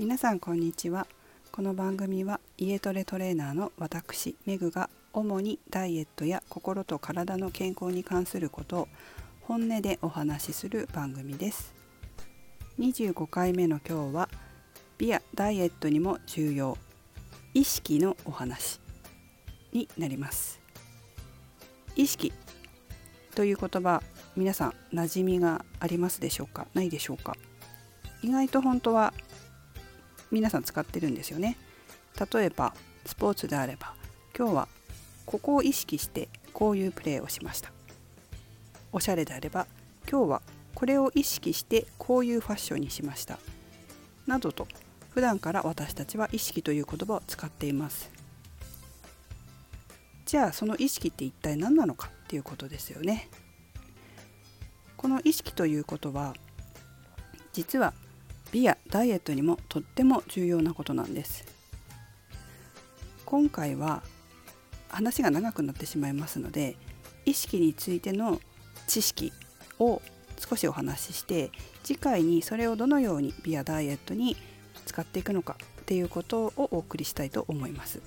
皆さんこんにちは。この番組は家トレトレーナーの私メグが主にダイエットや心と体の健康に関することを本音でお話しする番組です。25回目の今日は美やダイエットにも重要。意識のお話になります。意識という言葉皆さん馴染みがありますでしょうか？ないでしょうか？意外と本当は皆さん使ってるんですよね。例えばスポーツであれば今日はここを意識してこういうプレーをしました。おしゃれであれば今日はこれを意識してこういうファッションにしました。などと普段から私たちは意識という言葉を使っています。じゃあその意識って一体何なのかっていうことですよね。この意識ということは実は美やダイエットにもとっても重要なことなんです。今回は話が長くなってしまいますので意識についての知識を少しお話しして次回にそれをどのように美やダイエットに使っていくのかっていうことをお送りしたいと思います。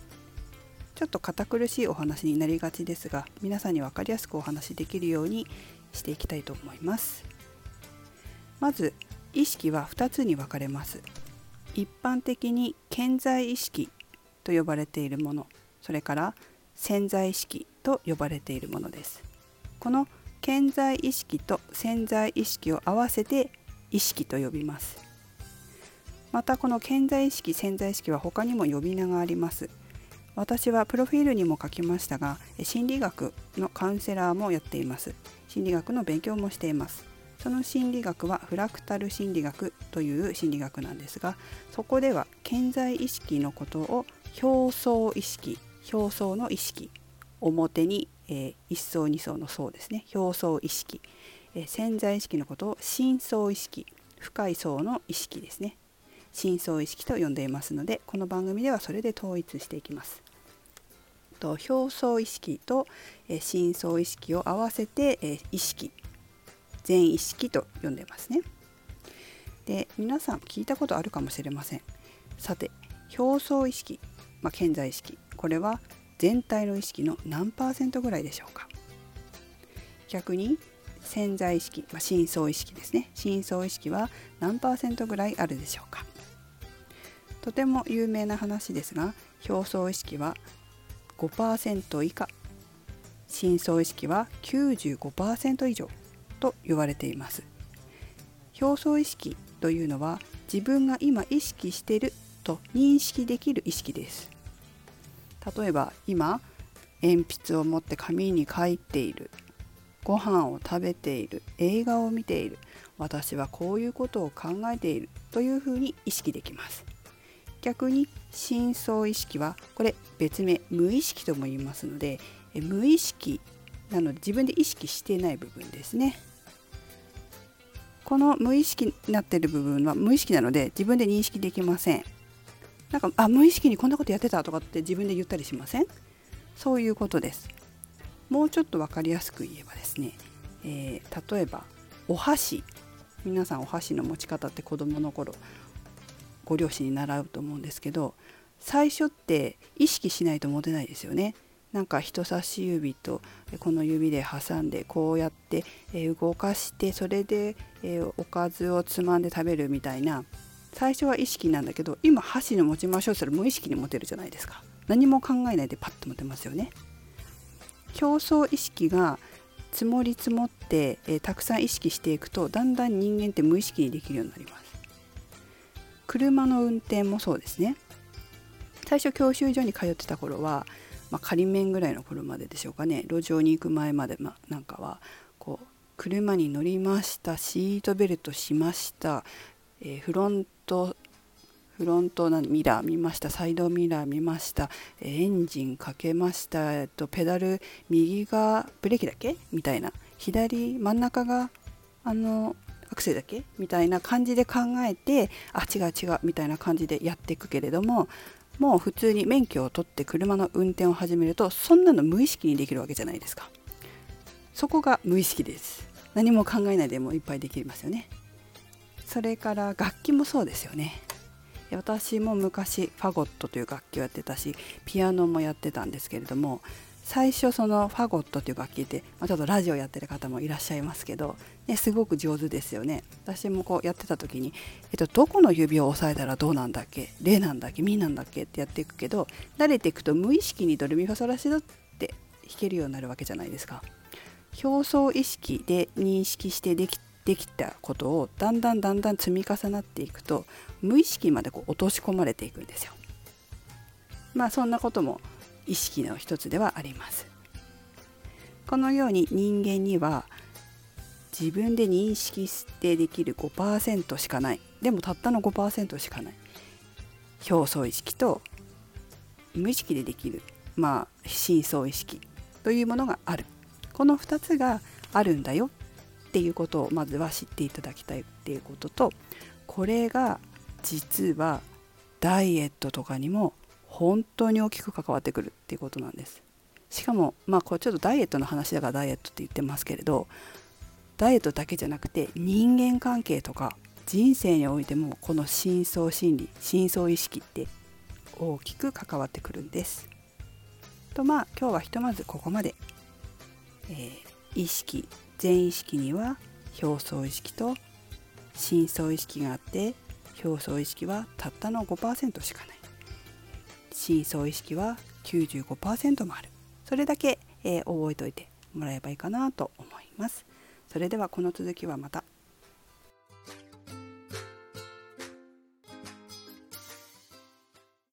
ちょっと堅苦しいお話になりがちですが皆さんに分かりやすくお話しできるようにしていきたいと思います。まず意識は2つに分かれます。一般的に健在意識と呼ばれているものそれから潜在意識と呼ばれているものです。この健在意識と潜在意識を合わせて意識と呼びます。またこの健在意識潜在意識は他にも呼び名があります。私はプロフィールにも書きましたが心理学のカウンセラーもやっています。心理学の勉強もしています。その心理学はフラクタル心理学という心理学なんですがそこでは健在意識のことを表層意識表層の意識表に、えー、一層二層の層ですね表層意識、えー、潜在意識のことを深層意識深い層の意識ですね。深層意識と呼んでいますのでこの番組ではそれで統一していきます。と表層意識と、えー、深層意識を合わせて、えー、意識。全意識と呼んでますね。で皆さん聞いたことあるかもしれません。さて表層意識、まあ、健在意識これは全体の意識の何パーセントぐらいでしょうか。逆に潜在意識、まあ、深層意識ですね。深層意識は何パーセントぐらいあるでしょうか。とても有名な話ですが表層意識は5%以下。深層意識は95%以上。と言われています。表層意識というのは自分が今意識していると認識できる意識です。例えば今鉛筆を持って紙に書いている。ご飯を食べている。映画を見ている。私はこういうことを考えているというふうに意識できます。逆に深層意識はこれ別名無意識とも言いますので無意識なので自分で意識していない部分ですね。この無意識になっている部分は無意識なので自分で認識できません。なんかあ無意識にこんなことやってたとかって自分で言ったりしません？そういうことです。もうちょっと分かりやすく言えばですね、えー、例えばお箸。皆さんお箸の持ち方って子どもの頃ご両親に習うと思うんですけど最初って意識しないと持てないですよね。なんか人差し指とこの指で挟んでこうやって動かしてそれでおかずをつまんで食べるみたいな最初は意識なんだけど今箸の持ちましょうそれ無意識に持てるじゃないですか。何も考えないでパッと持てますよね。表層意識が積もり積もって、えたくさん意識していくとだんだん人間って無意識にできるようになります。車の運転もそうですね。最初教習所に通ってた頃はまあ、仮面ぐらいの頃まででしょうかね。路上に行く前まで、まなんかはこう車に乗りました。シートベルトしました、えー、フロントフロントミラー見ました。サイドミラー見ました。エンジンかけました、えっと、ペダル右がブレーキだけ？みたいな。左真ん中があのアクセルだけ？みたいな感じで考えてあ違う違う。みたいな感じでやっていくけれどももう普通に免許を取って車の運転を始めるとそんなの無意識にできるわけじゃないですか。そこが無意識です。何も考えないでもいっぱいできますよね。それから楽器もそうですよね。私も昔ファゴットという楽器をやってたしピアノもやってたんですけれども最初そのファゴットという楽器って、まあ、ちょっとラジオやってる方もいらっしゃいますけど、ね、すごく上手ですよね。私もこうやってた時に、えっと、どこの指を押さえたらどうなんだっけ？レなんだっけ？ミなんだっけ？ってやっていくけど慣れていくと無意識にドレミファソラシドって弾けるようになるわけじゃないですか。表層意識で認識してできできたことをだんだんだんだん積み重なっていくと無意識までこう落とし込まれていくんですよ。まあそんなことも意識の一つではあります。このように人間には自分で認識してできる5%しかない。でもたったの5%しかない。表層意識と無意識でできる。まあ深層意識というものがある。この2つがあるんだよっていうことをまずは知っていただきたいっていうこととこれが実はダイエットとかにも本当に大きく関わってくるっていうことなんです。しかもまあこれちょっとダイエットの話だからダイエットって言ってますけれどダイエットだけじゃなくて人間関係とか人生においてもこの深層心理深層意識って大きく関わってくるんです。とまあ今日はひとまずここまで、えー、意識全意識には表層意識と深層意識があって表層意識はたったの5%しかない。深層意識は95%もある。それだけ、えー、覚えておいてもらえばいいかなと思います。それではこの続きはまた。